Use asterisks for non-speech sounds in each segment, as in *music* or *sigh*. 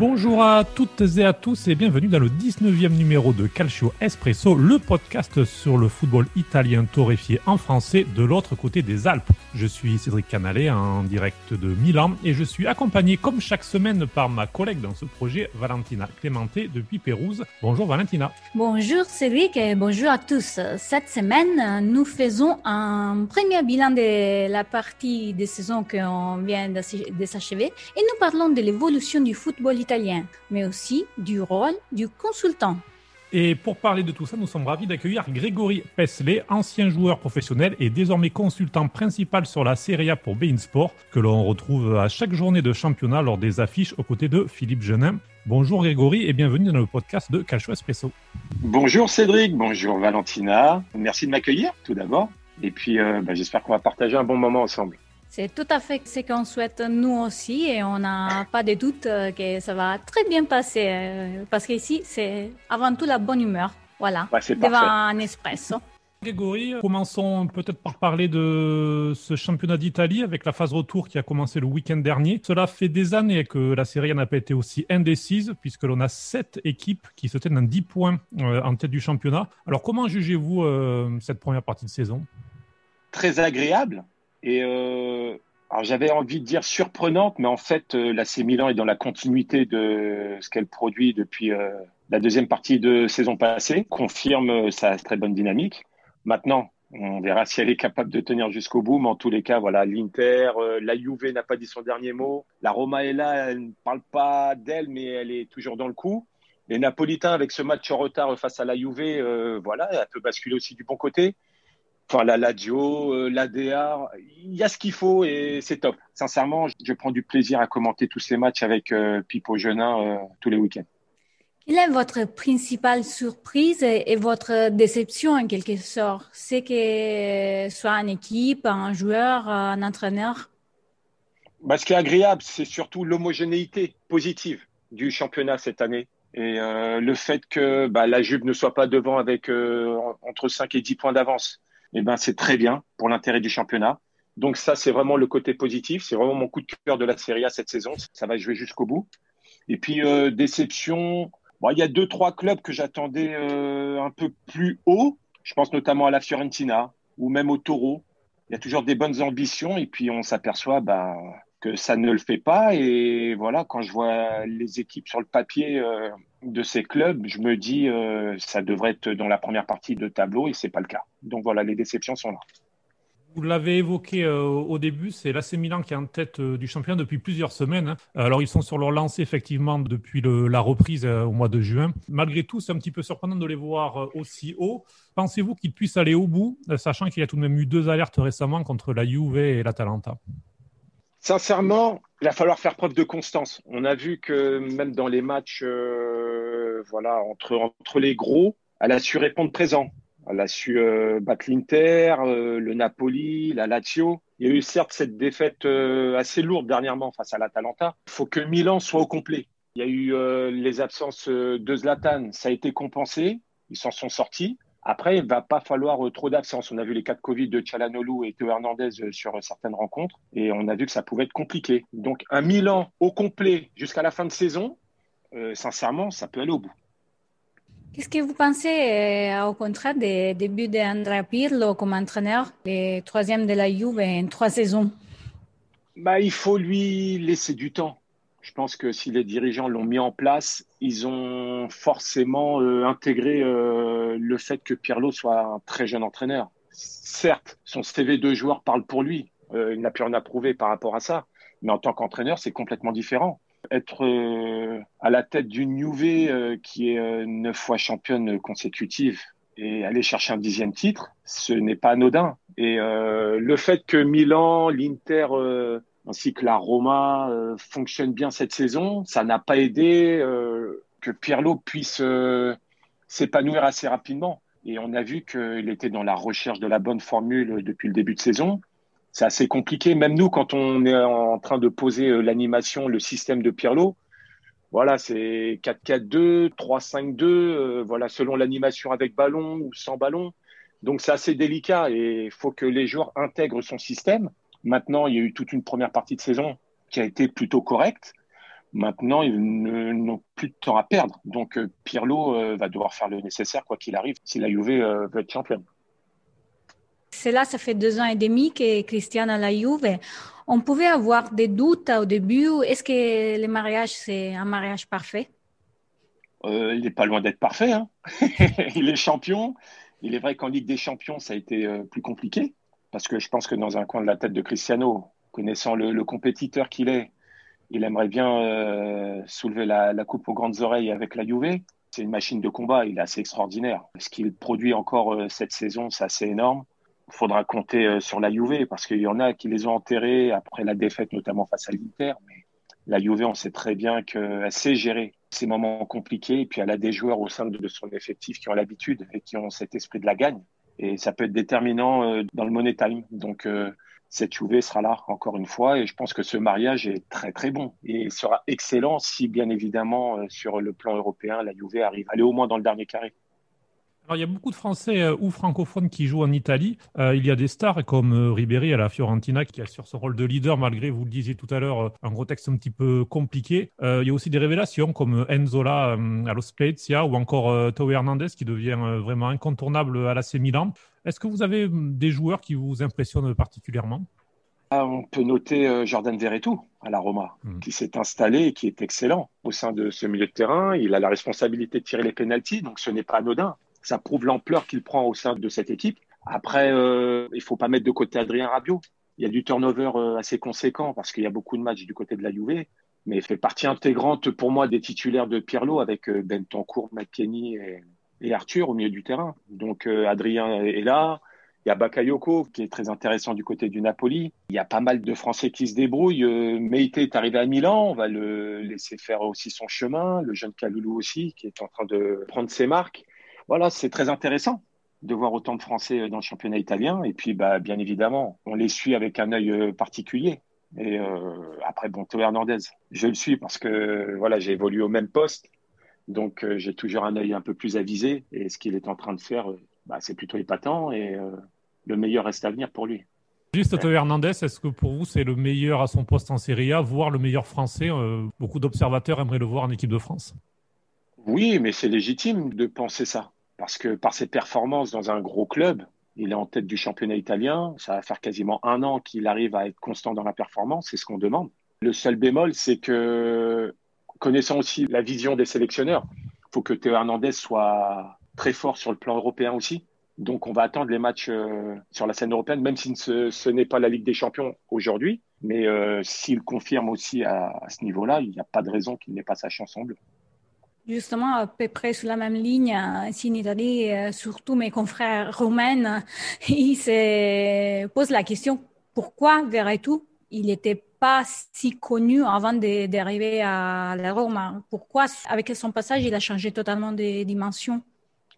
Bonjour à toutes et à tous et bienvenue dans le 19e numéro de Calcio Espresso, le podcast sur le football italien torréfié en français de l'autre côté des Alpes. Je suis Cédric Canalet en direct de Milan et je suis accompagné comme chaque semaine par ma collègue dans ce projet, Valentina Clémenté depuis Pérouse. Bonjour Valentina. Bonjour Cédric et bonjour à tous. Cette semaine, nous faisons un premier bilan de la partie de saison qu'on vient de s'achever et nous parlons de l'évolution du football italien, mais aussi du rôle du consultant. Et pour parler de tout ça, nous sommes ravis d'accueillir Grégory Pesley, ancien joueur professionnel et désormais consultant principal sur la Serie A pour Bein Sport, que l'on retrouve à chaque journée de championnat lors des affiches aux côtés de Philippe Genin. Bonjour Grégory et bienvenue dans le podcast de Calcio Espresso. Bonjour Cédric, bonjour Valentina. Merci de m'accueillir tout d'abord. Et puis euh, bah, j'espère qu'on va partager un bon moment ensemble. C'est tout à fait ce qu'on souhaite nous aussi et on n'a pas de doute euh, que ça va très bien passer euh, parce qu'ici c'est avant tout la bonne humeur. Voilà, devant un espresso. Grégory, commençons peut-être par parler de ce championnat d'Italie avec la phase retour qui a commencé le week-end dernier. Cela fait des années que la série n'a pas été aussi indécise puisque l'on a sept équipes qui se tiennent à 10 points euh, en tête du championnat. Alors comment jugez-vous cette première partie de saison? Très agréable et euh, alors j'avais envie de dire surprenante, mais en fait, euh, la C Milan est dans la continuité de ce qu'elle produit depuis euh, la deuxième partie de saison passée, confirme euh, sa très bonne dynamique. Maintenant, on verra si elle est capable de tenir jusqu'au bout, mais en tous les cas, voilà, l'Inter, la Juve n'a pas dit son dernier mot. La Roma est là, elle ne parle pas d'elle, mais elle est toujours dans le coup. Les Napolitains, avec ce match en retard face à la Juve, voilà, elle peut basculer aussi du bon côté enfin la Ladio, euh, l'ADA, il y a ce qu'il faut et c'est top. Sincèrement, je prends du plaisir à commenter tous ces matchs avec euh, Pipo Genin euh, tous les week-ends. Quelle est votre principale surprise et, votre déception en quelque sorte? C'est que soit une équipe, un joueur, un entraîneur? Bah, Ce qui est agréable, c'est surtout l'homogénéité positive du championnat cette année. Et le fait que bah, la Juve ne soit pas devant avec entre 5 et 10 points d'avance eh ben, c'est très bien pour l'intérêt du championnat. Donc ça, c'est vraiment le côté positif. C'est vraiment mon coup de cœur de la Serie A cette saison. Ça va jouer jusqu'au bout. Et puis, euh, déception, bon, il y a deux, trois clubs que j'attendais euh, un peu plus haut. Je pense notamment à la Fiorentina ou même au Taureau. Il y a toujours des bonnes ambitions et puis on s'aperçoit bah, que ça ne le fait pas. Et voilà, quand je vois les équipes sur le papier euh, de ces clubs, je me dis euh, ça devrait être dans la première partie de tableau et c'est pas le cas. Donc voilà, les déceptions sont là. Vous l'avez évoqué euh, au début, c'est l'AC Milan qui est en tête du championnat depuis plusieurs semaines. Hein. Alors ils sont sur leur lancée effectivement depuis la reprise au mois de juin. Malgré tout, c'est un petit peu surprenant de les voir aussi haut. Pensez-vous qu'ils puissent aller au bout, sachant qu'il y a tout de même eu deux alertes récemment contre la Juve et l'Atalanta? Sincèrement, il va falloir faire preuve de constance. On a vu que même dans les matchs euh, voilà, entre, les gros, elle a su répondre présent. Elle a su euh, battre l'Inter, euh, le Napoli, la Lazio. Il y a eu certes cette défaite assez lourde dernièrement face à l'Atalanta. Il faut que Milan soit au complet. Il y a eu les absences de Zlatan, ça a été compensé. Ils s'en sont sortis. Après, il va pas falloir euh, trop d'absence. On a vu les cas de Covid de Chalanolu et Théo Hernandez euh, sur euh, certaines rencontres et on a vu que ça pouvait être compliqué. Donc, un Milan au complet jusqu'à la fin de saison, sincèrement, ça peut aller au bout. Qu'est-ce que vous pensez, au contraire, des débuts d'Andrea Pirlo comme entraîneur, le troisième de la Juve en trois saisons? Bah, Il faut lui laisser du temps. Je pense que si les dirigeants l'ont mis en place, ils ont forcément euh, intégré euh, le fait que Pirlo soit un très jeune entraîneur. Certes, son CV de joueur parle pour lui. Euh, il n'a plus rien à prouver par rapport à ça. Mais en tant qu'entraîneur, c'est complètement différent. Être à la tête d'une Juve qui est neuf fois championne consécutive et aller chercher un dixième titre, ce n'est pas anodin. Et le fait que Milan, l'Inter ainsi que la Roma euh, fonctionne bien cette saison. Ça n'a pas aidé euh, que Pirlo puisse euh, s'épanouir assez rapidement. Et on a vu qu'il était dans la recherche de la bonne formule depuis le début de saison. C'est assez compliqué, même nous, quand on est en train de poser l'animation, le système de Pirlo. Voilà, c'est 4-4-2, 3-5-2, voilà, selon l'animation avec ballon ou sans ballon. Donc c'est assez délicat et il faut que les joueurs intègrent son système. Maintenant, il y a eu toute une première partie de saison qui a été plutôt correcte. Maintenant, ils n'ont plus de temps à perdre. Donc, euh, Pirlo euh, va devoir faire le nécessaire, quoi qu'il arrive, si la Juve euh, veut être championne. C'est là, ça fait deux ans et demi que Cristiano a la Juve. On pouvait avoir des doutes au début. Est-ce que le mariage, c'est un mariage parfait? Il n'est pas loin d'être parfait. Hein. *laughs* il est champion. Il est vrai qu'en Ligue des Champions, ça a été plus compliqué. Parce que je pense que dans un coin de la tête de Cristiano, connaissant le compétiteur qu'il est, il aimerait bien euh, soulever la, coupe aux grandes oreilles avec la Juve. C'est une machine de combat, il est assez extraordinaire. Ce qu'il produit encore euh, cette saison, c'est assez énorme. Il faudra compter euh, sur la Juve parce qu'il y en a qui les ont enterrés après la défaite, notamment face à l'Inter. Mais la Juve, on sait très bien qu'elle sait gérer ces moments compliqués. Et puis elle a des joueurs au sein de son effectif qui ont l'habitude et qui ont cet esprit de la gagne. Et ça peut être déterminant dans le money time. Donc cette Juve sera là encore une fois et je pense que ce mariage est très très bon et sera excellent si bien évidemment euh, sur le plan européen la Juve arrive à aller au moins dans le dernier carré. Alors, il y a beaucoup de Français euh, ou francophones qui jouent en Italie. Euh, il y a des stars comme Ribéry à la Fiorentina qui assure son rôle de leader malgré, vous le disiez tout à l'heure, un contexte un petit peu compliqué. il y a aussi des révélations comme Enzola à Los Spezia ou encore Théo Hernandez qui devient vraiment incontournable à l'AC Milan. Est-ce que vous avez hum, des joueurs qui vous impressionnent particulièrement? Ah, On peut noter euh, Jordan Verretou à la Roma, hum. qui s'est installé et qui est excellent au sein de ce milieu de terrain. Il a la responsabilité de tirer les pénalties, donc ce n'est pas anodin. Ça prouve l'ampleur qu'il prend au sein de cette équipe. Après, euh, il faut pas mettre de côté Adrien Rabiot. Il y a du turnover euh, assez conséquent parce qu'il y a beaucoup de matchs du côté de la Juve, mais il fait partie intégrante pour moi des titulaires de Pirlo avec Bentancourt, McKenny et, et Arthur au milieu du terrain. Donc euh, Adrien est là. Il y a Bakayoko qui est très intéressant du côté du Napoli. Il y a pas mal de Français qui se débrouillent. Euh, Meite est arrivé à Milan. On va le laisser faire aussi son chemin. Le jeune Kaloulou aussi qui est en train de prendre ses marques. Voilà, c'est très intéressant de voir autant de Français dans le championnat italien. Et puis, bah, bien évidemment, on les suit avec un œil euh, particulier. Et après, bon, Théo Hernandez, je le suis parce que voilà, j'ai évolué au même poste. Donc euh, j'ai toujours un œil un peu plus avisé et ce qu'il est en train de faire, euh, bah, c'est plutôt épatant et euh, le meilleur reste à venir pour lui. Juste Théo Hernandez, est-ce que pour vous c'est le meilleur à son poste en Serie A, voire le meilleur français Beaucoup d'observateurs aimeraient le voir en équipe de France? Oui, mais c'est légitime de penser ça. Parce que par ses performances dans un gros club, il est en tête du championnat italien. Ça va faire quasiment un an qu'il arrive à être constant dans la performance. C'est ce qu'on demande. Le seul bémol, c'est que connaissant aussi la vision des sélectionneurs, il faut que Théo Hernandez soit très fort sur le plan européen aussi. Donc on va attendre les matchs euh, sur la scène européenne, même si ce, n'est pas la Ligue des Champions aujourd'hui. Mais euh, s'il confirme aussi à, ce niveau-là, il n'y a pas de raison qu'il n'ait pas sa chance en bleu. Justement, à peu près sur la même ligne, ici en Italie, euh, surtout mes confrères roumains, *laughs* ils se posent la question pourquoi tout il n'était pas si connu avant d'arriver à la Rome? Pourquoi, avec son passage, il a changé totalement de dimension?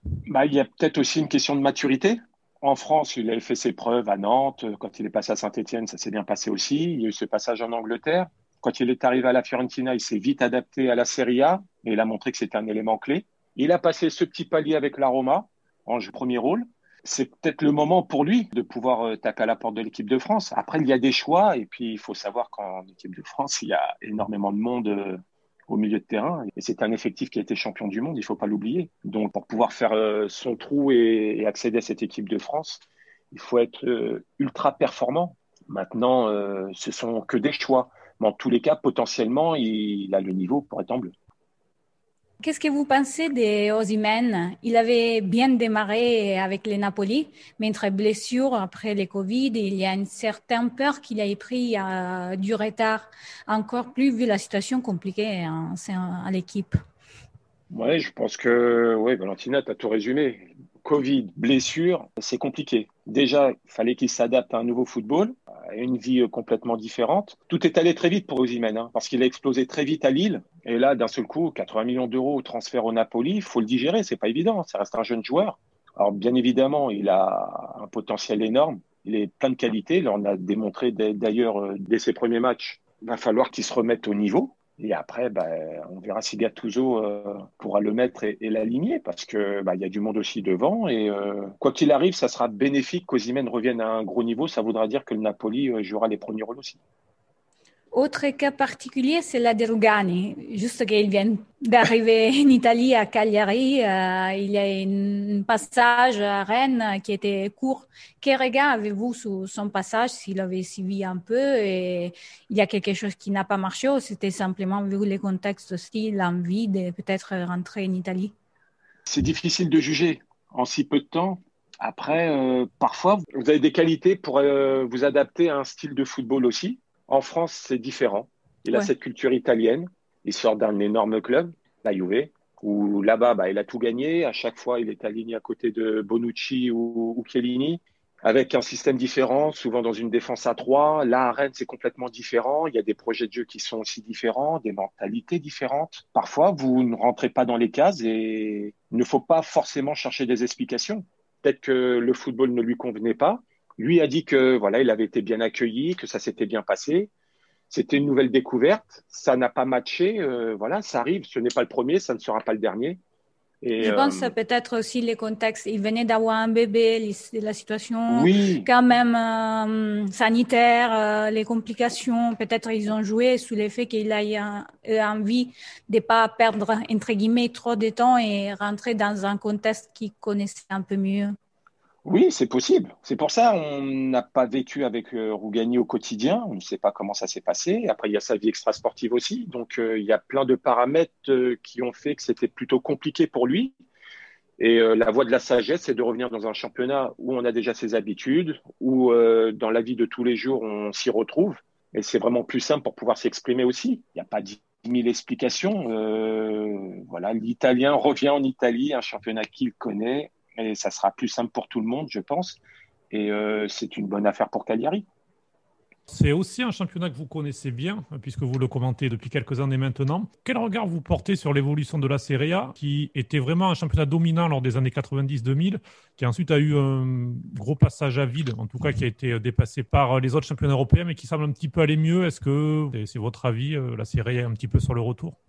Bah, Il y a peut-être aussi une question de maturité. En France, il avait fait ses preuves à Nantes. Quand il est passé à Saint-Etienne, ça s'est bien passé aussi. Il y a eu ce passage en Angleterre. Quand il est arrivé à la Fiorentina, il s'est vite adapté à la Serie A et il a montré que c'était un élément clé. Il a passé ce petit palier avec la Roma en premier rôle c'est peut-être le moment pour lui de pouvoir euh, taper à la porte de l'équipe de France. Après, il y a des choix et puis il faut savoir qu'en équipe de France, il y a énormément de monde euh, au milieu de terrain et c'est un effectif qui a été champion du monde, il faut pas l'oublier. Donc, pour pouvoir faire euh, son trou et, accéder à cette équipe de France, il faut être ultra performant. Maintenant, ce sont que des choix. Mais en tous les cas, potentiellement, il a le niveau pour être en bleu. Qu'est-ce que vous pensez de Osimhen Il avait bien démarré avec les Napoli, mais entre blessure après le Covid, il y a une certaine peur qu'il ait pris euh, du retard, encore plus vu la situation compliquée hein, à l'équipe. Oui, je pense que oui, Valentina, tu as tout résumé. Covid, blessure, c'est compliqué. Déjà, il fallait qu'il s'adapte à un nouveau football, à une vie euh, complètement différente. Tout est allé très vite pour Osimhen, hein, parce qu'il a explosé très vite à Lille. Et là, d'un seul coup, 80 millions d'euros transfert au Napoli, il faut le digérer, c'est pas évident. Ça reste un jeune joueur. Alors, bien évidemment, il a un potentiel énorme. Il est plein de qualités. On a démontré d'ailleurs euh, dès ses premiers matchs. Il va falloir qu'il se remette au niveau. Et après, bah, on verra si Gattuso euh, pourra le mettre et, l'aligner parce que bah, il y a du monde aussi devant. Et euh, quoi qu'il arrive, ça sera bénéfique qu'Ozimène revienne à un gros niveau. Ça voudra dire que le Napoli euh, jouera les premiers rôles aussi. Autre cas particulier, c'est la de Rugani. Juste qu'il vient d'arriver *laughs* en Italie, à Cagliari, euh, il y a un passage à Rennes qui était court. Quel regard avez-vous sur son passage, s'il avait suivi un peu et il y a quelque chose qui n'a pas marché ou c'était simplement vu les contextes aussi, l'envie de peut-être rentrer en Italie? C'est difficile de juger en si peu de temps. Après, euh, parfois, vous avez des qualités pour euh, vous adapter à un style de football aussi. En France, c'est différent. Il a cette culture italienne. Il sort d'un énorme club, la Juve, où là-bas, bah, il a tout gagné. À chaque fois, il est aligné à côté de Bonucci ou, ou Chiellini, avec un système différent, souvent dans une défense à trois. Là, à Rennes, c'est complètement différent. Il y a des projets de jeu qui sont aussi différents, des mentalités différentes. Parfois, vous ne rentrez pas dans les cases et il ne faut pas forcément chercher des explications. Peut-être que le football ne lui convenait pas lui a dit que voilà, il avait été bien accueilli, que ça s'était bien passé. C'était une nouvelle découverte. Ça n'a pas matché. Euh, voilà, ça arrive. Ce n'est pas le premier, ça ne sera pas le dernier. Et, je pense euh, peut-être aussi les contextes. Il venait d'avoir un bébé, la situation quand même euh, sanitaire, les complications. Peut-être ils ont joué sous l'effet qu'il a envie de pas perdre entre guillemets trop de temps et rentrer dans un contexte qu'il connaissait un peu mieux. Oui, c'est possible. C'est pour ça on n'a pas vécu avec euh, Rougani au quotidien. On ne sait pas comment ça s'est passé. Après, il y a sa vie extrasportive aussi. Donc, euh, il y a plein de paramètres euh, qui ont fait que c'était plutôt compliqué pour lui. Et la voie de la sagesse, c'est de revenir dans un championnat où on a déjà ses habitudes, où dans la vie de tous les jours, on s'y retrouve. Et c'est vraiment plus simple pour pouvoir s'exprimer aussi. Il n'y a pas dix mille explications. voilà, l'Italien revient en Italie, un championnat qu'il connaît et ça sera plus simple pour tout le monde, je pense. Et euh, c'est une bonne affaire pour Cagliari. C'est aussi un championnat que vous connaissez bien, puisque vous le commentez depuis quelques années maintenant. Quel regard vous portez sur l'évolution de la Serie A, qui était vraiment un championnat dominant lors des années 90-2000, qui ensuite a eu un gros passage à vide, en tout cas qui a été dépassé par les autres championnats européens, mais qui semble un petit peu aller mieux. Est-ce que c'est votre avis, euh, la Serie A est un petit peu sur le retour?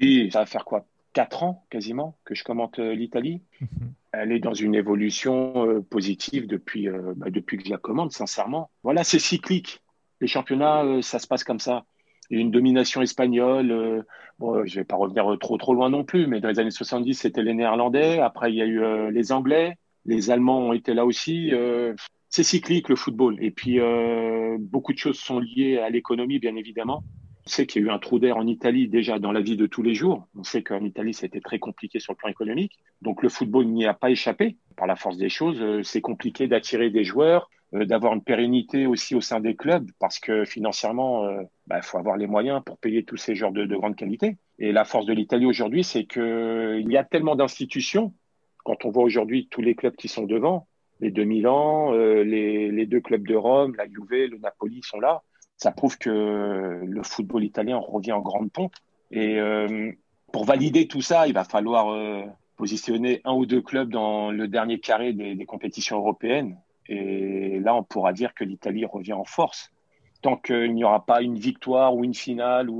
Oui, ça va faire quoi? Quatre ans quasiment que je commente euh, l'Italie. Mhm elle est dans une évolution euh, positive depuis, euh, bah, depuis que je la commande, sincèrement. Voilà, c'est cyclique. Les championnats, euh, ça se passe comme ça. Il y a une domination espagnole. bon, je vais pas revenir trop trop loin non plus, mais dans les années 70, c'était les Néerlandais. Après, il y a eu les Anglais. Les Allemands ont été là aussi. c'est cyclique le football. Et puis, beaucoup de choses sont liées à l'économie, bien évidemment. On sait qu'il y a eu un trou d'air en Italie déjà dans la vie de tous les jours. On sait qu'en Italie, c'était très compliqué sur le plan économique. Donc le football n'y a pas échappé. Par la force des choses, euh, c'est compliqué d'attirer des joueurs, euh, d'avoir une pérennité aussi au sein des clubs, parce que financièrement, il euh, bah, faut avoir les moyens pour payer tous ces joueurs de, grande qualité. Et la force de l'Italie aujourd'hui, c'est qu'il y a tellement d'institutions. Quand on voit aujourd'hui tous les clubs qui sont devant, les deux Milan, les, les deux clubs de Rome, la Juve, le Napoli sont là ça prouve que le football italien revient en grande pompe. Et euh, pour valider tout ça, il va falloir euh, positionner un ou deux clubs dans le dernier carré des, compétitions européennes. Et là, on pourra dire que l'Italie revient en force. Tant qu'il n'y aura pas une victoire ou une finale,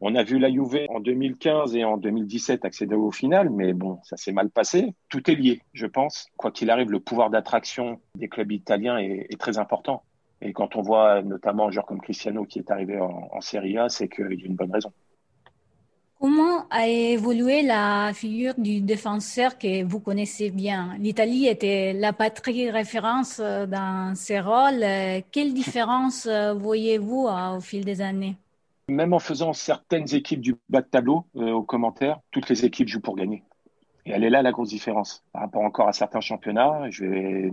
on a vu la Juve en 2015 et en 2017 accéder au final, mais bon, ça s'est mal passé. Tout est lié, je pense. Quoi qu'il arrive, le pouvoir d'attraction des clubs italiens est très important. Et quand on voit notamment un joueur comme Cristiano qui est arrivé en, Serie A, c'est qu'il y a une bonne raison. Comment a évolué la figure du défenseur que vous connaissez bien? L'Italie était la patrie référence dans ces rôles. Quelle différence voyez-vous au fil des années? Même en faisant certaines équipes du bas de tableau euh, aux commentaires, toutes les équipes jouent pour gagner. Et elle est là la grosse différence par rapport encore à certains championnats. Je vais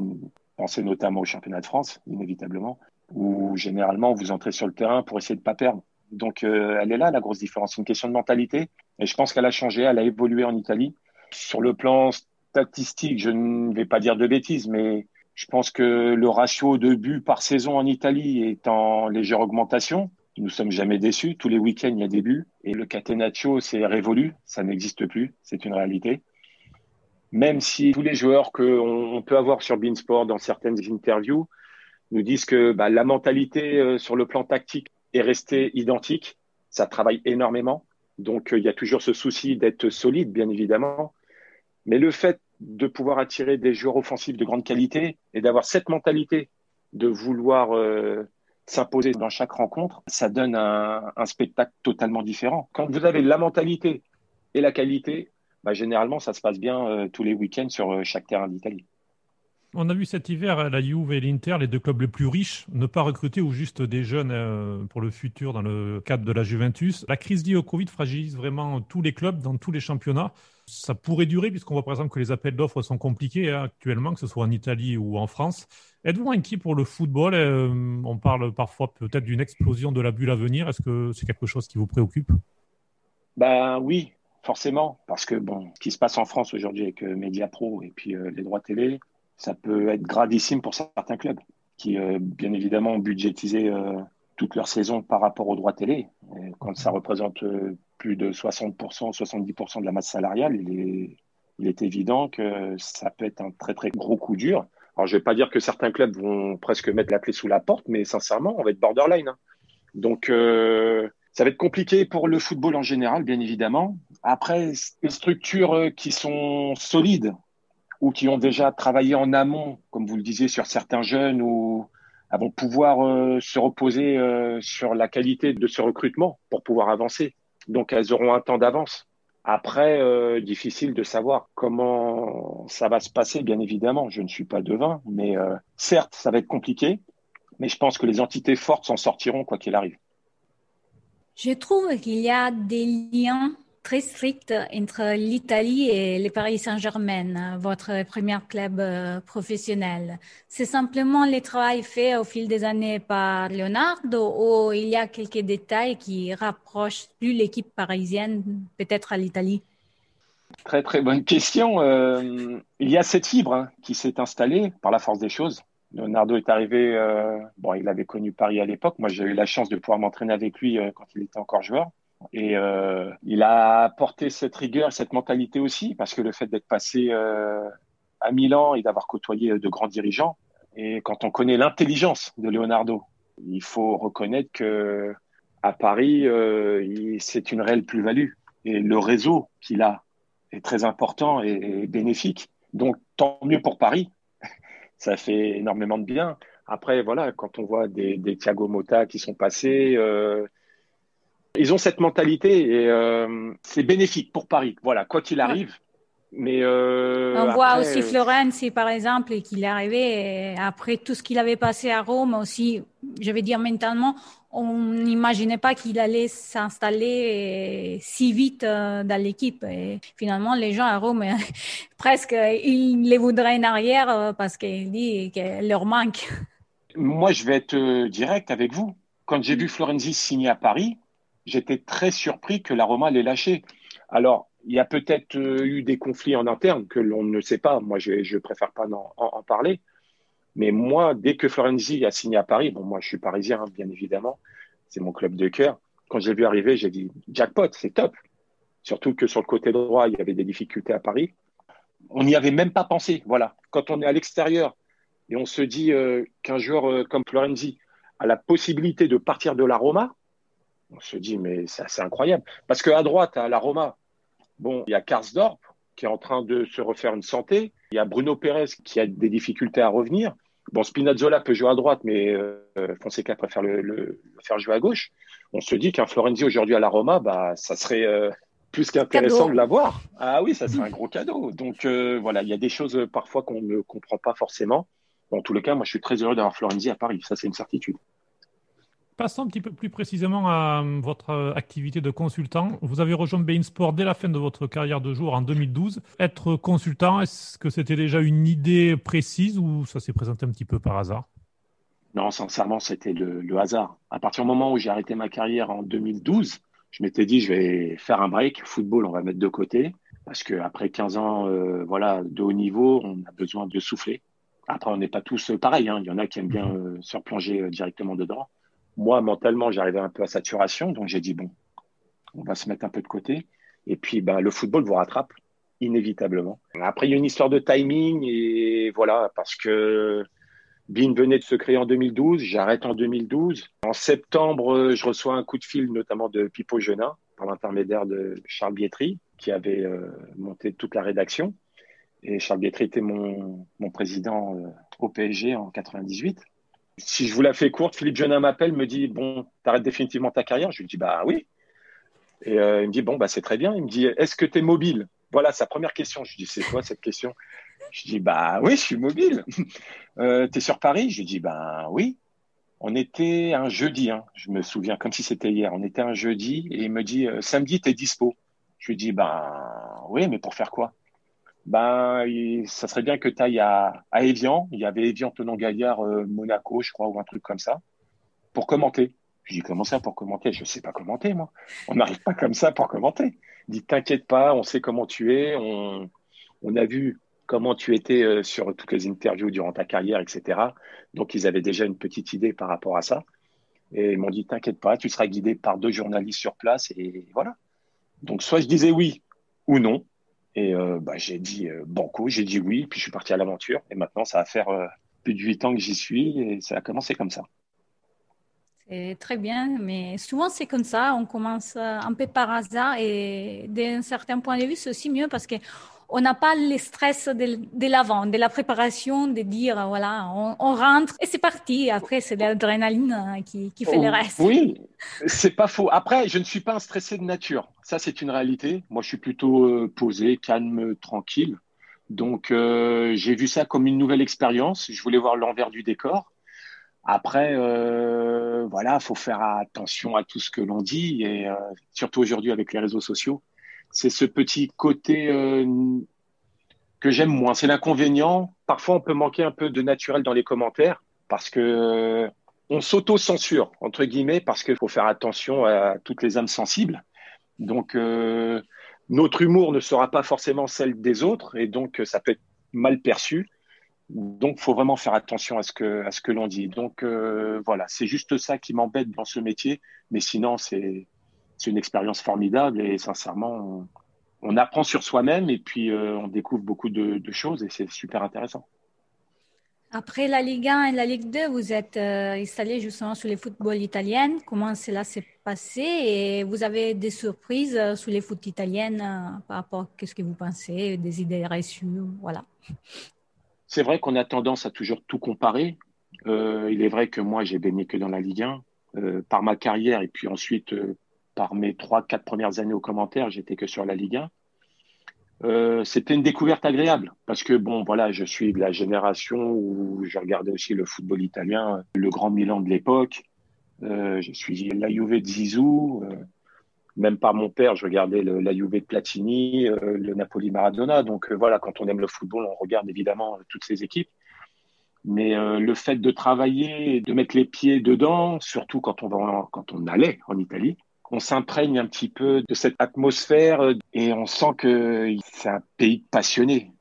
Pensez notamment au championnat de France, inévitablement, où généralement vous entrez sur le terrain pour essayer de pas perdre. Donc euh, elle est là la grosse différence. C'est une question de mentalité. Et je pense qu'elle a changé, elle a évolué en Italie. Sur le plan statistique, je ne vais pas dire de bêtises, mais je pense que le ratio de buts par saison en Italie est en légère augmentation. Nous sommes jamais déçus. Tous les week-ends, il y a des buts. Et le catenaccio, c'est révolu. Ça n'existe plus. C'est une réalité même si tous les joueurs qu'on peut avoir sur Beansport dans certaines interviews nous disent que bah, la mentalité euh, sur le plan tactique est restée identique, ça travaille énormément. Donc euh, il y a toujours ce souci d'être solide, bien évidemment. Mais le fait de pouvoir attirer des joueurs offensifs de grande qualité et d'avoir cette mentalité de vouloir euh, s'imposer dans chaque rencontre, ça donne un, spectacle totalement différent. Quand vous avez la mentalité et la qualité, bah, généralement, ça se passe bien euh, tous les week-ends sur euh, chaque terrain d'Italie. On a vu cet hiver la Juve et l'Inter, les deux clubs les plus riches, ne pas recruter ou juste des jeunes euh, pour le futur dans le cadre de la Juventus. La crise liée au Covid fragilise vraiment tous les clubs dans tous les championnats. Ça pourrait durer puisqu'on voit par exemple que les appels d'offres sont compliqués hein, actuellement, que ce soit en Italie ou en France. Êtes-vous inquiet pour le football? Euh, On parle parfois peut-être d'une explosion de la bulle à venir. Est-ce que c'est quelque chose qui vous préoccupe? Ben oui, forcément, parce que bon, ce qui se passe en France aujourd'hui avec euh, Mediapro et puis les droits télé, ça peut être gravissime pour certains clubs qui, euh, bien évidemment, ont budgétisé euh, toute leur saison par rapport aux droits télé. quand ça représente euh, plus de 60%, 70% de la masse salariale, il est, il est évident que ça peut être un très, très gros coup dur. Alors, je ne vais pas dire que certains clubs vont presque mettre la clé sous la porte, mais sincèrement, on va être borderline. Hein. Donc, ça va être compliqué pour le football en général, bien évidemment. Après, les structures qui sont solides, ou qui ont déjà travaillé en amont, comme vous le disiez, sur certains jeunes vont pouvoir euh, se reposer euh, sur la qualité de ce recrutement pour pouvoir avancer. Donc elles auront un temps d'avance. Après, euh, difficile de savoir comment ça va se passer, bien évidemment. Je ne suis pas devin, mais certes, ça va être compliqué, mais je pense que les entités fortes s'en sortiront quoi qu'il arrive. Je trouve qu'il y a des liens très strict entre l'Italie et le Paris Saint-Germain, votre premier club euh, professionnel. C'est simplement le travail fait au fil des années par Leonardo ou il y a quelques détails qui rapprochent plus l'équipe parisienne peut-être à l'Italie? Très très bonne question. Euh, il y a cette fibre hein, qui s'est installée par la force des choses. Leonardo est arrivé, euh, bon, il avait connu Paris à l'époque. Moi, j'ai eu la chance de pouvoir m'entraîner avec lui quand il était encore joueur. Et euh, il a apporté cette rigueur, cette mentalité aussi, parce que le fait d'être passé euh, à Milan et d'avoir côtoyé de grands dirigeants, et quand on connaît l'intelligence de Leonardo, il faut reconnaître que à Paris, euh, c'est une réelle plus-value. Et le réseau qu'il a est très important et, bénéfique. Donc, tant mieux pour Paris. *laughs* Ça fait énormément de bien. Après, voilà, quand on voit des, des Thiago Motta qui sont passés, euh, ils ont cette mentalité et euh, c'est bénéfique pour Paris. Voilà, quoi qu'il arrive. Mais euh, on voit aussi euh, Florenzi, par exemple, qu'il est arrivé après tout ce qu'il avait passé à Rome aussi. Je vais dire mentalement, on n'imaginait pas qu'il allait s'installer si vite dans l'équipe. Et finalement, les gens à Rome, *laughs* presque, ils les voudraient en arrière parce qu'ils disent qu'il leur manque. Moi, je vais être direct avec vous. Quand j'ai vu Florenzi signer à Paris, j'étais très surpris que la Roma l'ait lâché. Alors, il y a peut-être euh, eu des conflits en interne que l'on ne sait pas. Moi, je ne préfère pas en, parler. Mais moi, dès que Florenzi a signé à Paris, bon, moi, je suis parisien, hein, bien évidemment, c'est mon club de cœur. Quand j'ai vu arriver, j'ai dit jackpot, c'est top. Surtout que sur le côté droit, il y avait des difficultés à Paris. On n'y avait même pas pensé. Voilà. Quand on est à l'extérieur et on se dit euh, qu'un joueur euh, comme Florenzi a la possibilité de partir de la Roma, on se dit, mais c'est incroyable. Parce qu'à droite, à la Roma, bon, il y a Karsdorp qui est en train de se refaire une santé. Il y a Bruno Pérez qui a des difficultés à revenir. Bon, Spinazzola peut jouer à droite, mais euh, Fonseca préfère le, faire jouer à gauche. On se dit qu'un Florenzi aujourd'hui à la Roma, bah, ça serait euh, plus qu'intéressant de l'avoir. Ah oui, ça serait un gros cadeau. Donc euh, voilà, il y a des choses parfois qu'on ne comprend pas forcément. En tous les cas, moi, je suis très heureux d'avoir Florenzi à Paris. Ça, c'est une certitude. Passons un petit peu plus précisément à euh, votre euh, activité de consultant. Vous avez rejoint Bain Sport dès la fin de votre carrière de jour en 2012. Être consultant, est-ce que c'était déjà une idée précise ou ça s'est présenté un petit peu par hasard? Non, sincèrement, c'était le, hasard. À partir du moment où j'ai arrêté ma carrière en 2012, je m'étais dit, je vais faire un break. Football, on va mettre de côté. Parce qu'après 15 ans euh, voilà, de haut niveau, on a besoin de souffler. Après, on n'est pas tous pareils. Hein. Il y en a qui aiment bien se replonger directement dedans. Moi, mentalement, j'arrivais un peu à saturation, donc j'ai dit, bon, on va se mettre un peu de côté. Et puis, ben, le football vous rattrape, inévitablement. Après, il y a une histoire de timing, et voilà, parce que Bean venait de se créer en 2012, j'arrête en 2012. En septembre, je reçois un coup de fil, notamment de Pipo Genin, par l'intermédiaire de Charles Bietri, qui avait euh, monté toute la rédaction. Et Charles Bietri était mon, mon président euh, au PSG en 98. Si je vous la fais courte, Philippe Genin m'appelle, me dit Bon, t'arrêtes définitivement ta carrière? Je lui dis Bah oui. Et euh, il me dit Bon, bah c'est très bien. Il me dit Est-ce que tu es mobile? Voilà sa première question. Je lui dis C'est quoi cette question? Je lui dis Bah oui, je suis mobile. *laughs* euh, tu es sur Paris? Je lui dis Bah oui. On était un jeudi, hein. je me souviens comme si c'était hier. On était un jeudi et il me dit euh, Samedi, tu es dispo Je lui dis Bah oui, mais pour faire quoi? Ben, ça serait bien que tu ailles à, Evian. Il y avait Evian Tenant Gaillard, euh, Monaco, je crois, ou un truc comme ça, pour commenter. Je dis, comment ça pour commenter? Je ne sais pas commenter, moi. On n'arrive pas comme ça pour commenter. Il dit, t'inquiète pas, on sait comment tu es, on, on a vu comment tu étais euh, sur toutes les interviews durant ta carrière, etc. Donc, ils avaient déjà une petite idée par rapport à ça. Et ils m'ont dit, t'inquiète pas, tu seras guidé par deux journalistes sur place. Et voilà. Donc, soit je disais oui ou non. Et euh, bah, j'ai dit euh, banco, j'ai dit oui, puis je suis parti à l'aventure. Et maintenant, ça va faire euh, plus de huit ans que j'y suis et ça a commencé comme ça. C'est très bien, mais souvent c'est comme ça, on commence un peu par hasard et d'un certain point de vue, c'est aussi mieux parce que on n'a pas le stress de, de l'avant, de la préparation, de dire voilà, on, on rentre et c'est parti. Après, c'est l'adrénaline qui, qui, fait le oh, reste. Oui, *laughs* c'est pas faux. Après, je ne suis pas un stressé de nature. Ça, c'est une réalité. Moi, je suis plutôt euh, posé, calme, tranquille. Donc, euh, j'ai vu ça comme une nouvelle expérience. Je voulais voir l'envers du décor. Après, euh, voilà, faut faire attention à tout ce que l'on dit et euh, surtout aujourd'hui avec les réseaux sociaux c'est ce petit côté euh, que j'aime moins. C'est l'inconvénient. Parfois, on peut manquer un peu de naturel dans les commentaires parce que euh, on s'auto-censure, entre guillemets, parce qu'il faut faire attention à toutes les âmes sensibles. Donc, euh, notre humour ne sera pas forcément celle des autres et donc ça peut être mal perçu. Donc, faut vraiment faire attention à ce que, à ce que l'on dit. Donc, voilà, c'est juste ça qui m'embête dans ce métier. Mais sinon, c'est, c'est une expérience formidable et sincèrement, on, apprend sur soi-même et puis euh, on découvre beaucoup de, choses et c'est super intéressant. Après la Ligue 1 et la Ligue 2, vous êtes euh, installé justement sur les footballs italiens. Comment cela s'est passé et vous avez des surprises euh, sur les foot italiennes par rapport à ce que vous pensez, des idées reçues, voilà. C'est vrai qu'on a tendance à toujours tout comparer. il est vrai que moi, j'ai baigné que dans la Ligue 1 par ma carrière et puis ensuite par mes trois, quatre premières années aux commentaires, j'étais que sur la Ligue 1. Euh, c'était une découverte agréable parce que bon voilà je suis de la génération où je regardais aussi le football italien le grand Milan de l'époque. Euh, je suis la Juve de Zizou euh, même par mon père je regardais le, la Juve de Platini le Napoli Maradona. Donc voilà quand on aime le football on regarde évidemment toutes ces équipes. Mais le fait de travailler de mettre les pieds dedans surtout quand on allait en Italie on s'imprègne un petit peu de cette atmosphère et on sent que c'est un pays passionné.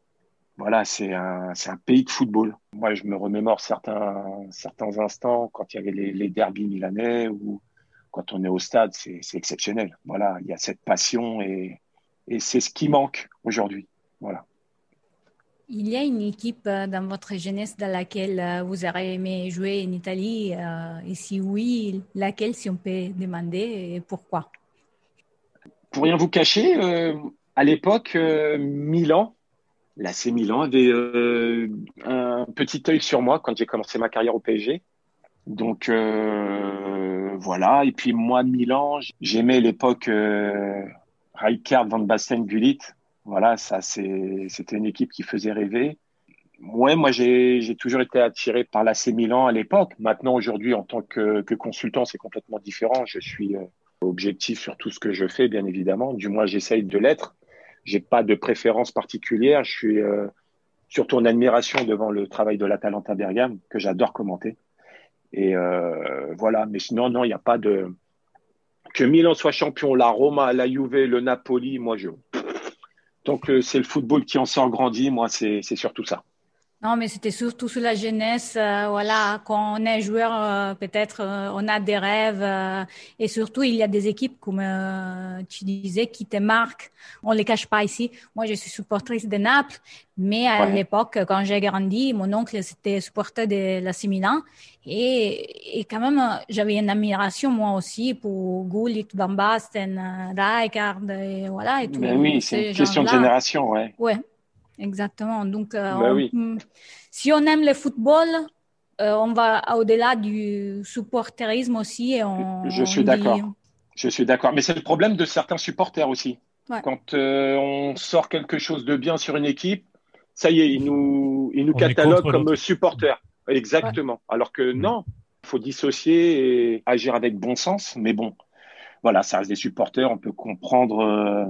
Voilà, c'est un, un pays de football. Moi, je me remémore certains, certains instants quand il y avait les, les derbys milanais ou quand on est au stade, c'est, c'est exceptionnel. Voilà, il y a cette passion et, et c'est ce qui manque aujourd'hui. Voilà. Il y a une équipe euh, dans votre jeunesse dans laquelle euh, vous auriez aimé jouer en Italie euh, Et si oui, laquelle, si on peut demander, et pourquoi? Pour rien vous cacher, à l'époque, Milan, l'AC Milan avait un petit œil sur moi quand j'ai commencé ma carrière au PSG. Donc voilà. Et puis moi, Milan, j'aimais l'époque Rijkaard, Van Basten, Gullit voilà, ça, c'était une équipe qui faisait rêver. Ouais, moi, j'ai toujours été attiré par l'AC Milan à l'époque. Maintenant, aujourd'hui, en tant que, que consultant, c'est complètement différent. Je suis euh, objectif sur tout ce que je fais, bien évidemment. Du moins, j'essaye de l'être. J'ai pas de préférence particulière. Je suis euh, surtout en admiration devant le travail de l'Atalanta Bergame, que j'adore commenter. Et euh, voilà. Mais sinon, non, il n'y a pas de que Milan soit champion, la Roma, la Juve, le Napoli. Moi, je donc euh, c'est le football qui en sort grandi. Moi, c'est surtout ça. Non, mais c'était surtout sur la jeunesse. Euh, voilà, quand on est joueur, euh, peut-être euh, on a des rêves. et surtout, il y a des équipes, comme tu disais, qui te marquent. On les cache pas ici. Moi, je suis supportrice de Naples. Mais à l'époque, quand j'ai grandi, mon oncle, c'était supporter de la Milan. Et, et quand même, j'avais une admiration, moi aussi, pour Gullit, Van Basten, Rijkaard, et voilà. Et tout, mais oui, c'est une question de génération, ouais. Ouais. Exactement. Donc, euh, bah si on aime le football, on va au-delà du supporterisme aussi. Et on, je suis d'accord. Je suis d'accord. Mais c'est le problème de certains supporters aussi. Quand on sort quelque chose de bien sur une équipe, ça y est, ils nous, ils nous cataloguent comme supporters. Exactement. Alors que mm. non, il faut dissocier et agir avec bon sens. Mais bon, voilà, ça reste des supporters. On peut comprendre euh,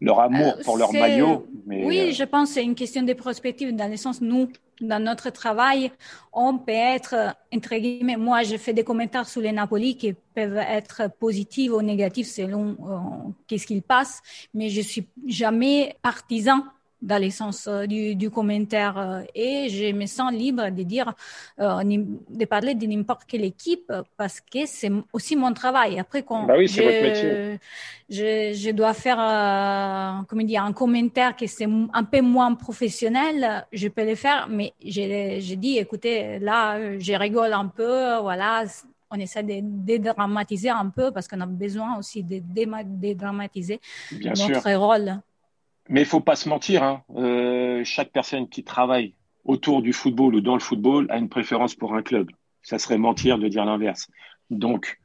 leur amour pour leur maillot. Mais, oui, euh, je pense que c'est une question de prospective dans le sens, nous, dans notre travail, on peut être, entre guillemets, moi, je fais des commentaires sur les Napoli qui peuvent être positifs ou négatifs selon euh, qu'est-ce qu'il passe, mais je suis jamais partisan dans le sens euh, du, du, commentaire euh, et je me sens libre de dire, euh, de parler de n'importe quelle équipe parce que c'est aussi mon travail. Après, quand bah oui, je, je, je, dois faire euh, comment dire, un commentaire qui c'est un peu moins professionnel, je peux le faire, mais j'ai dit, écoutez, là, je rigole un peu, voilà, on essaie de dédramatiser un peu parce qu'on a besoin aussi de dédramatiser notre rôle. Mais il faut pas se mentir, hein. euh, chaque personne qui travaille autour du football ou dans le football a une préférence pour un club. Ça serait mentir de dire l'inverse. Donc,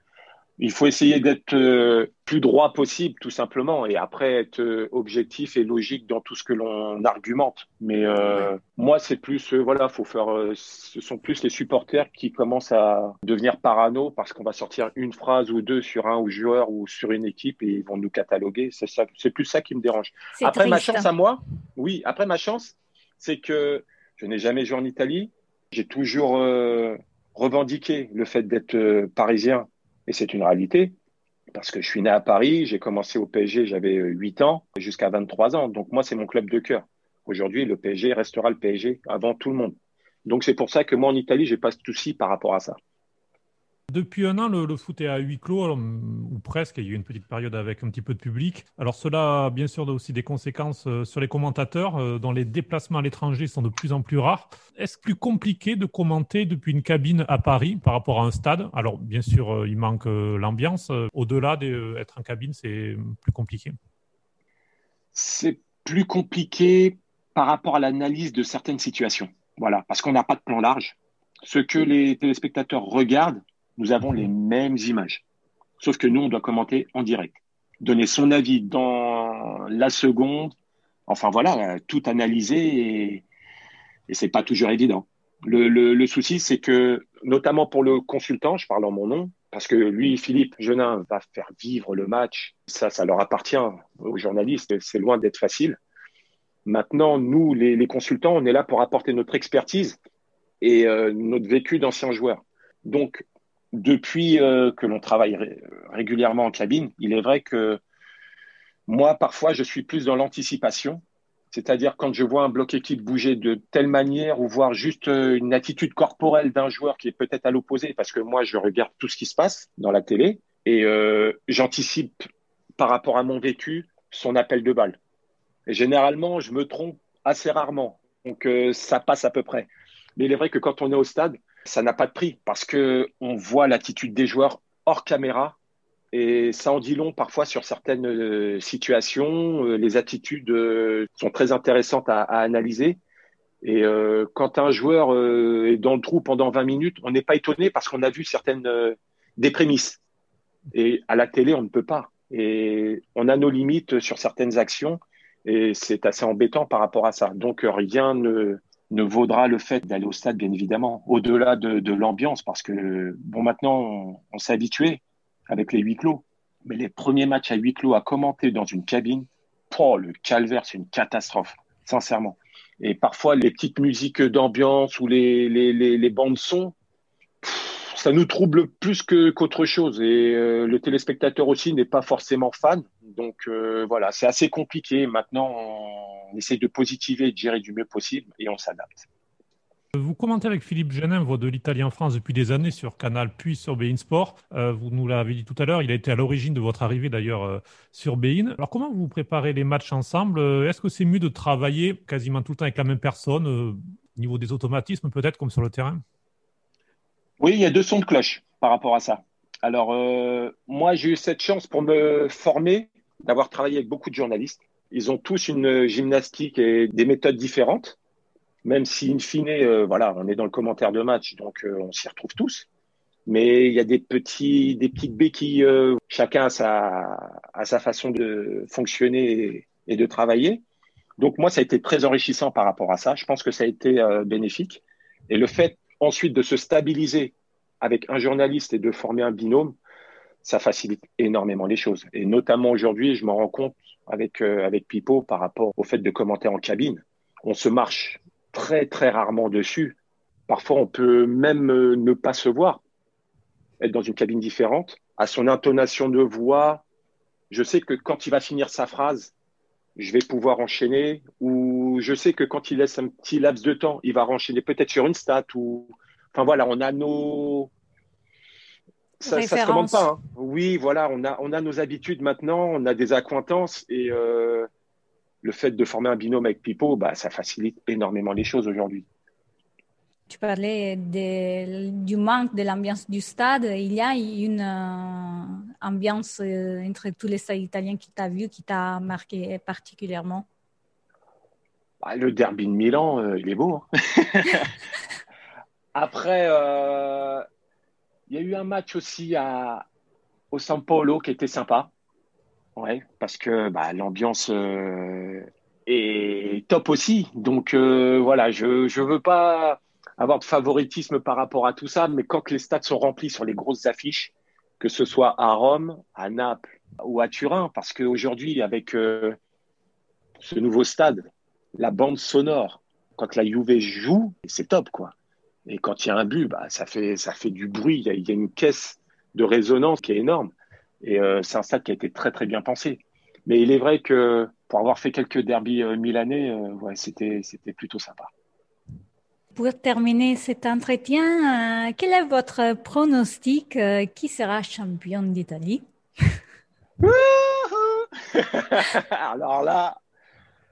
il faut essayer d'être euh, plus droit possible, tout simplement, et après être euh, objectif et logique dans tout ce que l'on argumente. Mais euh, moi, c'est plus, voilà, faut faire. ce sont plus les supporters qui commencent à devenir parano parce qu'on va sortir une phrase ou deux sur un ou joueur ou sur une équipe et ils vont nous cataloguer. C'est ça, c'est plus ça qui me dérange. Après ma chance à moi, oui. Après ma chance, c'est que je n'ai jamais joué en Italie. J'ai toujours revendiqué le fait d'être parisien et c'est une réalité parce que je suis né à Paris, j'ai commencé au PSG, j'avais 8 ans jusqu'à 23 ans. Donc moi, c'est mon club de cœur. Aujourd'hui, le PSG restera le PSG avant tout le monde. Donc c'est pour ça que moi en Italie, j'ai pas de souci par rapport à ça. Depuis un an, le, foot est à huis clos, ou presque. Il y a eu une petite période avec un petit peu de public. Alors cela, bien sûr, a aussi des conséquences euh, sur les commentateurs, euh, dont les déplacements à l'étranger sont de plus en plus rares. Est-ce plus compliqué de commenter depuis une cabine à Paris par rapport à un stade? Alors bien sûr, euh, il manque l'ambiance. Au-delà d'être en cabine, c'est plus compliqué. C'est plus compliqué par rapport à l'analyse de certaines situations. Voilà, parce qu'on n'a pas de plan large. Ce que les téléspectateurs regardent, nous avons les mêmes images. Sauf que nous, on doit commenter en direct, donner son avis dans la seconde. Enfin voilà, tout analyser et, et c'est pas toujours évident. Le, le, souci, c'est que, notamment pour le consultant, je parle en mon nom, parce que lui, Philippe Genin, va faire vivre le match. Ça, ça leur appartient aux journalistes. C'est loin d'être facile. Maintenant, nous, les, les, consultants, on est là pour apporter notre expertise et euh, notre vécu d'anciens joueurs. Donc, depuis euh, que l'on travaille régulièrement en cabine, il est vrai que moi, parfois, je suis plus dans l'anticipation. C'est-à-dire quand je vois un bloc équipe bouger de telle manière ou voir juste euh, une attitude corporelle d'un joueur qui est peut-être à l'opposé, parce que moi, je regarde tout ce qui se passe dans la télé et euh, j'anticipe par rapport à mon vécu son appel de balle. Généralement, je me trompe assez rarement. Donc, ça passe à peu près. Mais il est vrai que quand on est au stade, ça n'a pas de prix parce que on voit l'attitude des joueurs hors caméra et ça en dit long parfois sur certaines euh, situations. Euh, les attitudes euh, sont très intéressantes à, analyser. Et quand un joueur est dans le trou pendant 20 minutes, on n'est pas étonné parce qu'on a vu certaines des prémices. Et à la télé, on ne peut pas. Et on a nos limites sur certaines actions et c'est assez embêtant par rapport à ça. Donc rien ne ne vaudra le fait d'aller au stade, bien évidemment, au-delà de, l'ambiance, parce que, bon, maintenant, on, s'est habitué avec les huis clos. Mais les premiers matchs à huis clos à commenter dans une cabine, oh, le calvaire, c'est une catastrophe, sincèrement. Et parfois, les petites musiques d'ambiance ou les, les, bandes son, ça nous trouble plus qu'autre chose. Et euh, le téléspectateur aussi n'est pas forcément fan. Donc euh, voilà, c'est assez compliqué. Maintenant, on essaie de positiver et de gérer du mieux possible et on s'adapte. Vous commentez avec Philippe Genin, voix de l'Italie en France depuis des années sur Canal puis sur Bein Sport. Euh, vous nous l'avez dit tout à l'heure, il a été à l'origine de votre arrivée d'ailleurs sur Bein. Alors comment vous préparez les matchs ensemble? Est-ce que c'est mieux de travailler quasiment tout le temps avec la même personne au niveau des automatismes peut-être comme sur le terrain? Oui, il y a deux sons de cloche par rapport à ça. Alors moi j'ai eu cette chance pour me former d'avoir travaillé avec beaucoup de journalistes. Ils ont tous une gymnastique et des méthodes différentes. même si in fine, voilà, on est dans le commentaire de match, donc on s'y retrouve tous. Mais il y a des petits, des petites béquilles. chacun a sa, a sa façon de fonctionner et de travailler. Donc moi, ça a été très enrichissant par rapport à ça. Je pense que ça a été bénéfique. Et le fait ensuite de se stabiliser avec un journaliste et de former un binôme, ça facilite énormément les choses. Et notamment aujourd'hui, je m'en rends compte avec, euh, avec Pipo par rapport au fait de commenter en cabine. On se marche très, très rarement dessus. Parfois, on peut même euh, ne pas se voir, être dans une cabine différente. À son intonation de voix, je sais que quand il va finir sa phrase, je vais pouvoir enchaîner ou je sais que quand il laisse un petit laps de temps, il va enchaîner peut-être sur une stat ou enfin voilà, on a nos ça, ça se commande pas. Hein. Oui, voilà, on a on a nos habitudes maintenant, on a des accointances et euh, le fait de former un binôme avec Pipo, bah ça facilite énormément les choses aujourd'hui. Tu parlais du manque de l'ambiance du stade. Il y a une euh, ambiance euh, entre tous les stades italiens qui t'a vu, qui t'a marqué particulièrement? Bah, Le derby de Milan, euh, il est beau. Hein. *laughs* Après, il y a eu un match aussi à, au San Paulo qui était sympa. Ouais, parce que bah, l'ambiance est top aussi. Donc voilà, je ne veux pas avoir de favoritisme par rapport à tout ça, mais quand les stades sont remplis sur les grosses affiches, que ce soit à Rome, à Naples ou à Turin, parce qu'aujourd'hui, avec euh, ce nouveau stade, la bande sonore, quand la Juve joue, c'est top, quoi. Et quand il y a un but, bah, ça, fait, ça fait du bruit, il y, a, une caisse de résonance qui est énorme. Et euh, c'est un stade qui a été très, très bien pensé. Mais il est vrai que pour avoir fait quelques derbies euh, milanais, ouais, c'était plutôt sympa. Pour terminer cet entretien, euh, quel est votre pronostic euh, Qui sera champion d'Italie? *laughs* Alors là.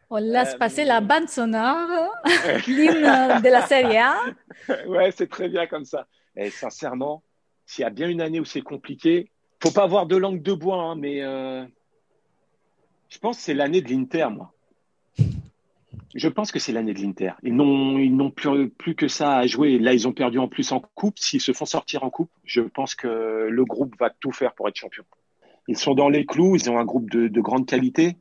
On laisse euh, passer la bande sonore, *laughs* l'hymne de la Serie A. ouais, c'est très bien comme ça. Et sincèrement, s'il y a bien une année où c'est compliqué, faut pas avoir de langue de bois, hein, mais je pense que c'est l'année de l'Inter, moi. Je pense que c'est l'année de l'Inter. Ils n'ont, plus, que ça à jouer. Là, ils ont perdu en plus en coupe. S'ils se font sortir en coupe, je pense que le groupe va tout faire pour être champion. Ils sont dans les clous. Ils ont un groupe de, de grande qualité.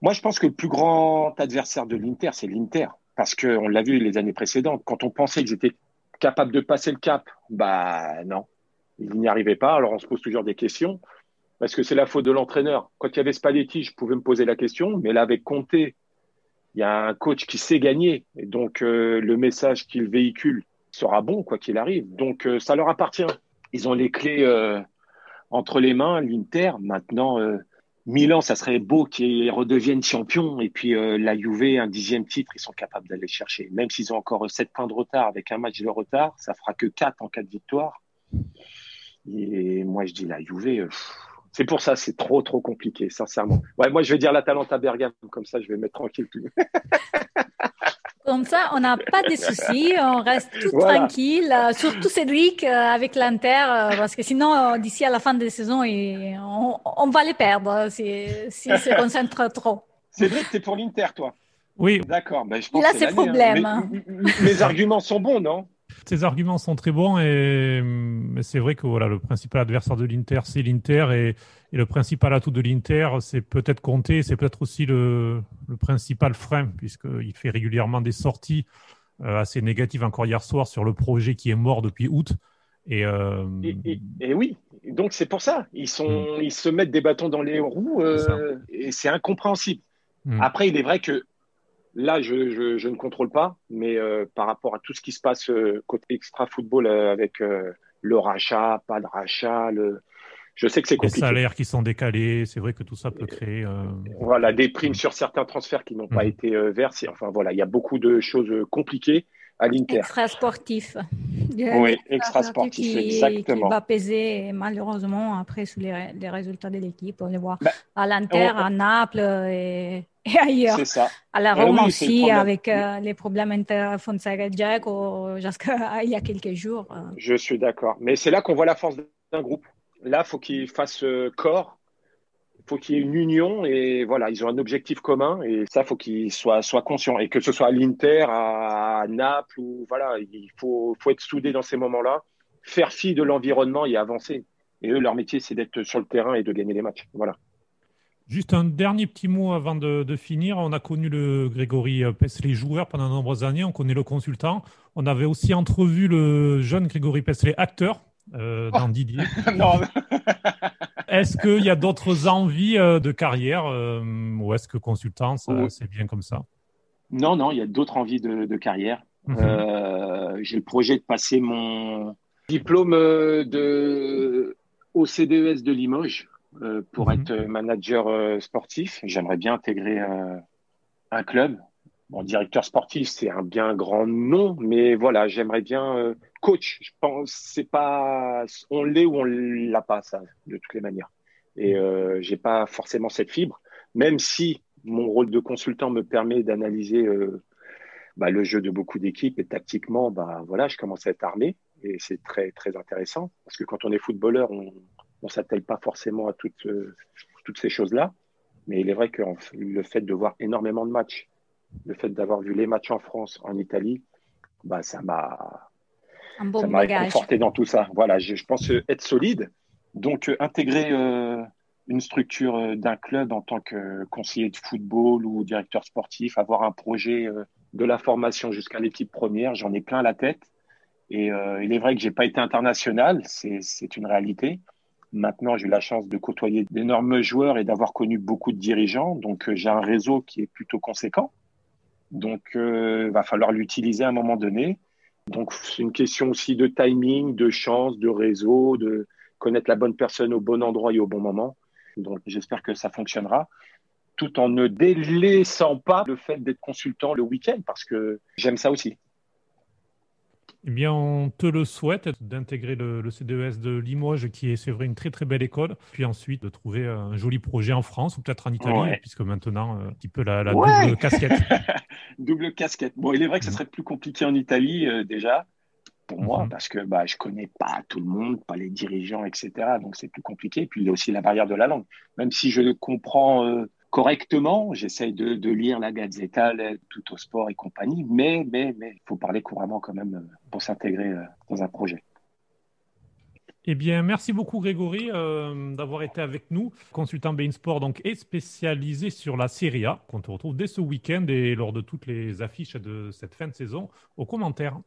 Moi, je pense que le plus grand adversaire de l'Inter, c'est l'Inter. Parce qu'on l'a vu les années précédentes. Quand on pensait qu'ils étaient capables de passer le cap, bah non, ils n'y arrivaient pas. Alors, on se pose toujours des questions. Parce que c'est la faute de l'entraîneur. Quand il y avait Spalletti, je pouvais me poser la question. Mais là, avec Conte, il y a un coach qui sait gagner. Donc, euh, le message qu'il véhicule sera bon, quoi qu'il arrive. Donc, euh, ça leur appartient. Ils ont les clés euh, entre les mains, l'Inter. Maintenant, Milan, ça serait beau qu'ils redeviennent champions. Et puis, la Juve, un dixième titre, ils sont capables d'aller chercher. Même s'ils ont encore sept points de retard avec un match de retard, ça fera que quatre en cas de victoire. Et moi, je dis la Juve, c'est pour ça, c'est trop, trop compliqué, sincèrement. Ouais, moi, je vais dire la Talente à Bergame, comme ça, je vais mettre tranquille. *laughs* Comme ça, on n'a pas de soucis, on reste tout tranquille, euh, surtout Cédric euh, avec l'Inter, euh, parce que sinon, d'ici à la fin de la saison, on, va les perdre s'ils si, se *laughs* concentrent trop. Cédric, es pour l'Inter, toi? Oui. D'accord. Ben, je pense Il a ses hein. problèmes. mes arguments sont bons, non? Ces arguments sont très bons et c'est vrai que voilà, le principal adversaire de l'Inter, c'est l'Inter et, le principal atout de l'Inter, c'est peut-être compter, c'est peut-être aussi le, principal frein puisqu'il fait régulièrement des sorties euh, assez négatives encore hier soir sur le projet qui est mort depuis août. Et, euh, et, oui, donc c'est pour ça. Ils, sont, hmm. ils se mettent des bâtons dans les roues euh, et c'est incompréhensible. Hmm. Après, il est vrai que Là, je, ne contrôle pas, mais euh, par rapport à tout ce qui se passe euh, côté extra football euh, avec le rachat, pas de rachat, le... je sais que c'est compliqué. Les salaires qui sont décalés, c'est vrai que tout ça peut créer. Voilà, des primes sur certains transferts qui n'ont pas mm. été versés. Enfin voilà, il y a beaucoup de choses compliquées à l'Inter. Extra sportif. Oui, extra sportif, exactement. Qui va peser malheureusement après sur les, résultats de l'équipe. On les voit bah, à l'Inter, à Naples et et ailleurs. C'est ça. À la Rome aussi, avec euh, les problèmes inter Fonseca et Jack, il y a quelques jours. Euh. Je suis d'accord. Mais c'est là qu'on voit la force d'un groupe. Là, il faut qu'il fasse euh, corps. Faut qu'il y ait une union et voilà, ils ont un objectif commun et ça, faut qu'ils soient, soient conscients. Et que ce soit à l'Inter, à Naples ou voilà, il faut, faut être soudé dans ces moments-là, faire fi de l'environnement et avancer. Et eux, leur métier, c'est d'être sur le terrain et de gagner les matchs. Voilà. Juste un dernier petit mot avant de, finir. On a connu le Grégory Pesley joueur pendant de nombreuses années. On connaît le consultant. On avait aussi entrevu le jeune Grégory Pesley acteur euh, dans Didier. *laughs* non. *laughs* est-ce qu'il y a d'autres envies euh, de carrière euh, ou est-ce que consultant, c'est bien comme ça? Non, non, il y a d'autres envies de, carrière. Mhm. J'ai le projet de passer mon diplôme de au CDES de Limoges pour mhm. être manager sportif. J'aimerais bien intégrer un club. Bon, directeur sportif, c'est un bien grand nom, mais voilà, j'aimerais bien coach, je pense, c'est pas, on l'est ou on l'a pas, ça, de toutes les manières. Et euh, j'ai pas forcément cette fibre, même si mon rôle de consultant me permet d'analyser euh, bah, le jeu de beaucoup d'équipes et tactiquement, bah voilà, je commence à être armé et c'est très très intéressant parce que quand on est footballeur, on on s'attelle pas forcément à toutes euh, toutes ces choses-là, mais il est vrai que le fait de voir énormément de matchs, le fait d'avoir vu les matchs en France, en Italie, bah ça m'a ça m'a conforté dans tout ça. Voilà, je, pense être solide. Donc, euh, intégrer euh, une structure euh, d'un club en tant que conseiller de football ou directeur sportif, avoir un projet de la formation jusqu'à l'équipe première, j'en ai plein la tête. Et il est vrai que j'ai pas été international, c'est une réalité. Maintenant, j'ai eu la chance de côtoyer d'énormes joueurs et d'avoir connu beaucoup de dirigeants. Donc, j'ai un réseau qui est plutôt conséquent. Donc, il va falloir l'utiliser à un moment donné. Donc, c'est une question aussi de timing, de chance, de réseau, de connaître la bonne personne au bon endroit et au bon moment. Donc, j'espère que ça fonctionnera tout en ne délaissant pas le fait d'être consultant le week-end parce que j'aime ça aussi. Eh bien, on te le souhaite d'intégrer le, CDES de Limoges, qui est, c'est vrai, une très très belle école. Puis ensuite, de trouver un joli projet en France ou peut-être en Italie, puisque maintenant, euh, un petit peu la, double casquette. *laughs* double casquette. Bon, il est vrai que ce mhm. serait plus compliqué en Italie euh, déjà, pour moi, mhm. parce que bah, je connais pas tout le monde, pas les dirigeants, etc. Donc c'est plus compliqué. Puis il y a aussi la barrière de la langue. Même si je comprends. Euh, correctement. J'essaye de, de, lire la Gazzetta, tout au sport et compagnie, mais mais mais il faut parler couramment quand même euh, pour s'intégrer euh, dans un projet. Eh bien, merci beaucoup Grégory euh, d'avoir été avec nous. Consultant Bain Sport donc est spécialisé sur la Serie A, qu'on te retrouve dès ce week-end et lors de toutes les affiches de cette fin de saison aux commentaires.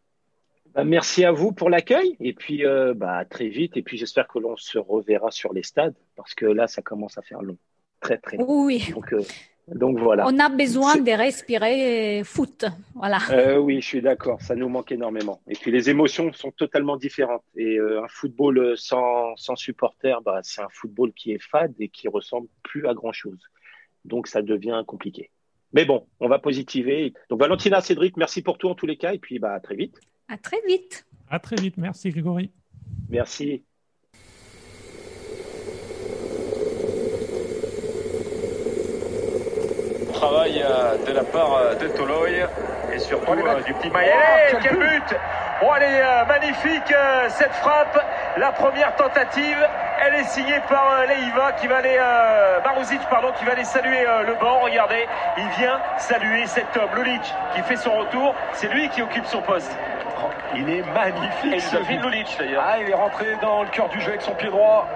Bah, merci à vous pour l'accueil et puis bah, très vite et puis j'espère que l'on se reverra sur les stades parce que là ça commence à faire long très très Oui. Donc, euh, donc voilà. On a besoin de respirer foot. Voilà. Euh, oui, je suis d'accord. Ça nous manque énormément. Et puis les émotions sont totalement différentes. Et euh, un football sans, sans supporters, bah, c'est un football qui est fade et qui ressemble plus à grand chose. Donc ça devient compliqué. Mais bon, on va positiver. Donc Valentina, Cédric, merci pour tout en tous les cas. Et puis bah, à très vite. À très vite. À très vite. Merci Grégory. Merci. Travail euh, de la part euh, de Toloy et surtout euh, du petit Maillet. Oh, quel but Oh, elle est magnifique cette frappe. La première tentative, elle est signée par Leiva qui va aller, Maruzic pardon, qui va aller saluer le banc. Regardez, il vient saluer cet homme, Lulic, qui fait son retour. C'est lui qui occupe son poste. Il est magnifique. Et ce Lulic d'ailleurs. Ah, il est rentré dans le cœur du jeu avec son pied droit.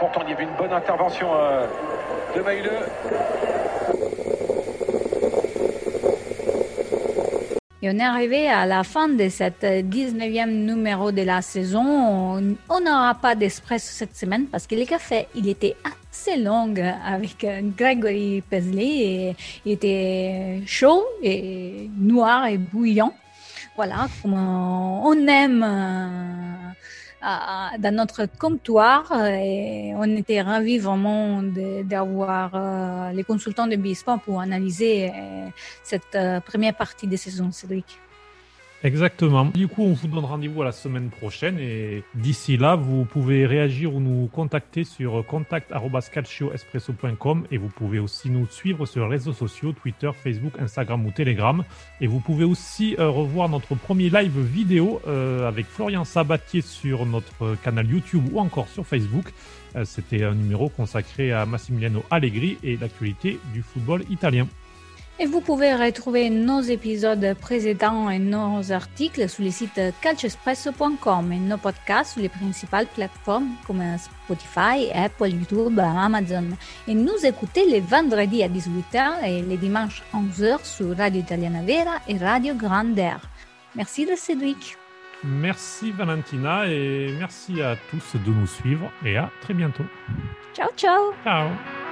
Pourtant, il y avait une bonne intervention de Maïle. Et on est arrivé à la fin de cette 19e numéro de la saison. On n'aura pas d'espresso cette semaine parce que le café, il était assez long avec Gregory Pesley. il était chaud et noir et bouillant. Voilà, comme on aime dans notre comptoir et on était ravis vraiment d'avoir euh, les consultants de Bispo pour analyser euh, cette euh, première partie de saison, Cédric. Exactement. Du coup, on vous donne rendez-vous à la semaine prochaine et d'ici là, vous pouvez réagir ou nous contacter sur contact@calcioespresso.com et vous pouvez aussi nous suivre sur les réseaux sociaux Twitter, Facebook, Instagram ou Telegram et vous pouvez aussi euh, revoir notre premier live vidéo euh, avec Florian Sabatier sur notre canal YouTube ou encore sur Facebook. Euh, C'était un numéro consacré à Massimiliano Allegri et l'actualité du football italien. Et vous pouvez retrouver nos épisodes précédents et nos articles sur le site calcioespresso.com et nos podcasts sur les principales plateformes comme Spotify, Apple, YouTube, Amazon. Et nous écouter les vendredis à 18h et les dimanches à 11h sur Radio Italiana Vera et Radio Grande Air. Merci de Cédric. Merci Valentina et merci à tous de nous suivre et à très bientôt. Ciao ciao Ciao